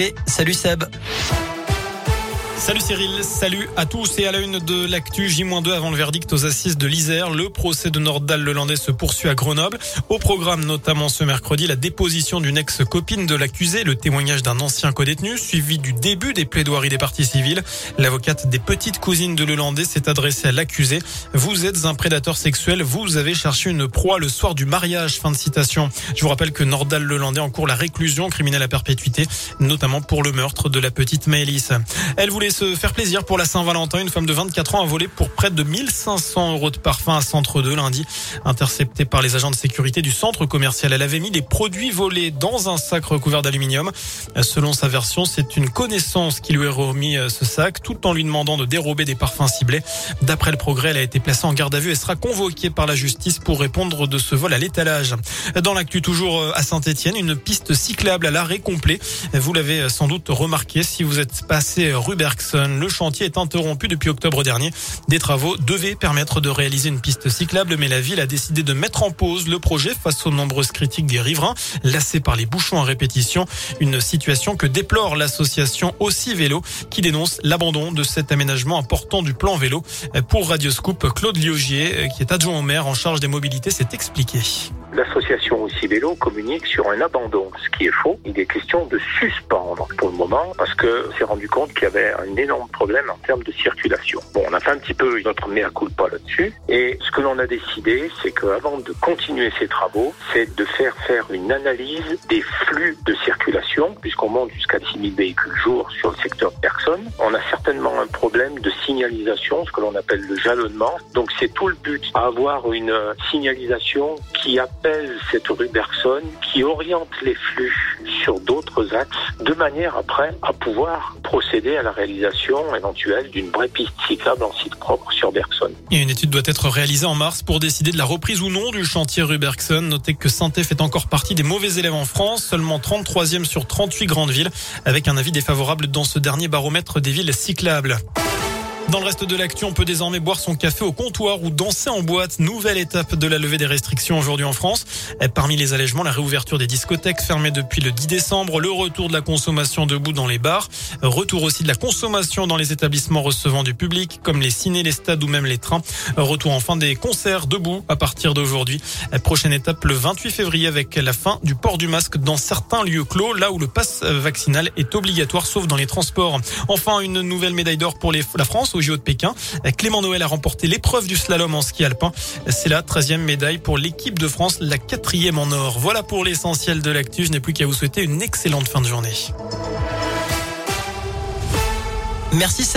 Et salut Seb. Salut Cyril, salut à tous et à la une de l'actu J-2 avant le verdict aux assises de l'Isère. Le procès de Nordal Lelandais se poursuit à Grenoble. Au programme notamment ce mercredi la déposition d'une ex-copine de l'accusé, le témoignage d'un ancien codétenu suivi du début des plaidoiries des parties civiles. L'avocate des petites cousines de Lelandais s'est adressée à l'accusé. Vous êtes un prédateur sexuel, vous avez cherché une proie le soir du mariage. Fin de citation. Je vous rappelle que Nordal Lelandais encourt la réclusion criminelle à perpétuité, notamment pour le meurtre de la petite Maëlys. Elle voulait se faire plaisir pour la Saint-Valentin. Une femme de 24 ans a volé pour près de 1500 euros de parfum à Centre 2 lundi. Interceptée par les agents de sécurité du centre commercial, elle avait mis des produits volés dans un sac recouvert d'aluminium. Selon sa version, c'est une connaissance qui lui a remis euh, ce sac tout en lui demandant de dérober des parfums ciblés. D'après le progrès, elle a été placée en garde à vue et sera convoquée par la justice pour répondre de ce vol à l'étalage. Dans l'actu toujours euh, à Saint-Etienne, une piste cyclable à l'arrêt complet. Vous l'avez euh, sans doute remarqué si vous êtes passé rue le chantier est interrompu depuis octobre dernier. Des travaux devaient permettre de réaliser une piste cyclable, mais la ville a décidé de mettre en pause le projet face aux nombreuses critiques des riverains, lassés par les bouchons à répétition. Une situation que déplore l'association Aussi Vélo, qui dénonce l'abandon de cet aménagement important du plan vélo. Pour Radioscoop, Claude Liogier, qui est adjoint au maire en charge des mobilités, s'est expliqué. L'association aussi vélo communique sur un abandon, ce qui est faux. Il est question de suspendre pour le moment parce que s'est rendu compte qu'il y avait un énorme problème en termes de circulation. Bon, on a fait un petit peu notre mea culpa là-dessus et ce que l'on a décidé, c'est qu'avant de continuer ces travaux, c'est de faire faire une analyse des flux de circulation puisqu'on monte jusqu'à 6000 véhicules jour sur le secteur personnes. On a certainement un problème de signalisation, ce que l'on appelle le jalonnement. Donc c'est tout le but, avoir une signalisation qui a cette rue Bergson qui oriente les flux sur d'autres axes de manière après à pouvoir procéder à la réalisation éventuelle d'une vraie piste cyclable en site propre sur Bergson. Et une étude doit être réalisée en mars pour décider de la reprise ou non du chantier rue Bergson. Notez que saint fait encore partie des mauvais élèves en France, seulement 33e sur 38 grandes villes, avec un avis défavorable dans ce dernier baromètre des villes cyclables. Dans le reste de l'actu, on peut désormais boire son café au comptoir ou danser en boîte. Nouvelle étape de la levée des restrictions aujourd'hui en France. Parmi les allègements, la réouverture des discothèques fermées depuis le 10 décembre, le retour de la consommation debout dans les bars, retour aussi de la consommation dans les établissements recevant du public, comme les cinés, les stades ou même les trains. Retour enfin des concerts debout à partir d'aujourd'hui. Prochaine étape le 28 février avec la fin du port du masque dans certains lieux clos, là où le pass vaccinal est obligatoire, sauf dans les transports. Enfin, une nouvelle médaille d'or pour la France au JO de Pékin. Clément Noël a remporté l'épreuve du slalom en ski alpin. C'est la 13e médaille pour l'équipe de France, la quatrième en or. Voilà pour l'essentiel de l'actu. Je n'ai plus qu'à vous souhaiter une excellente fin de journée. Merci.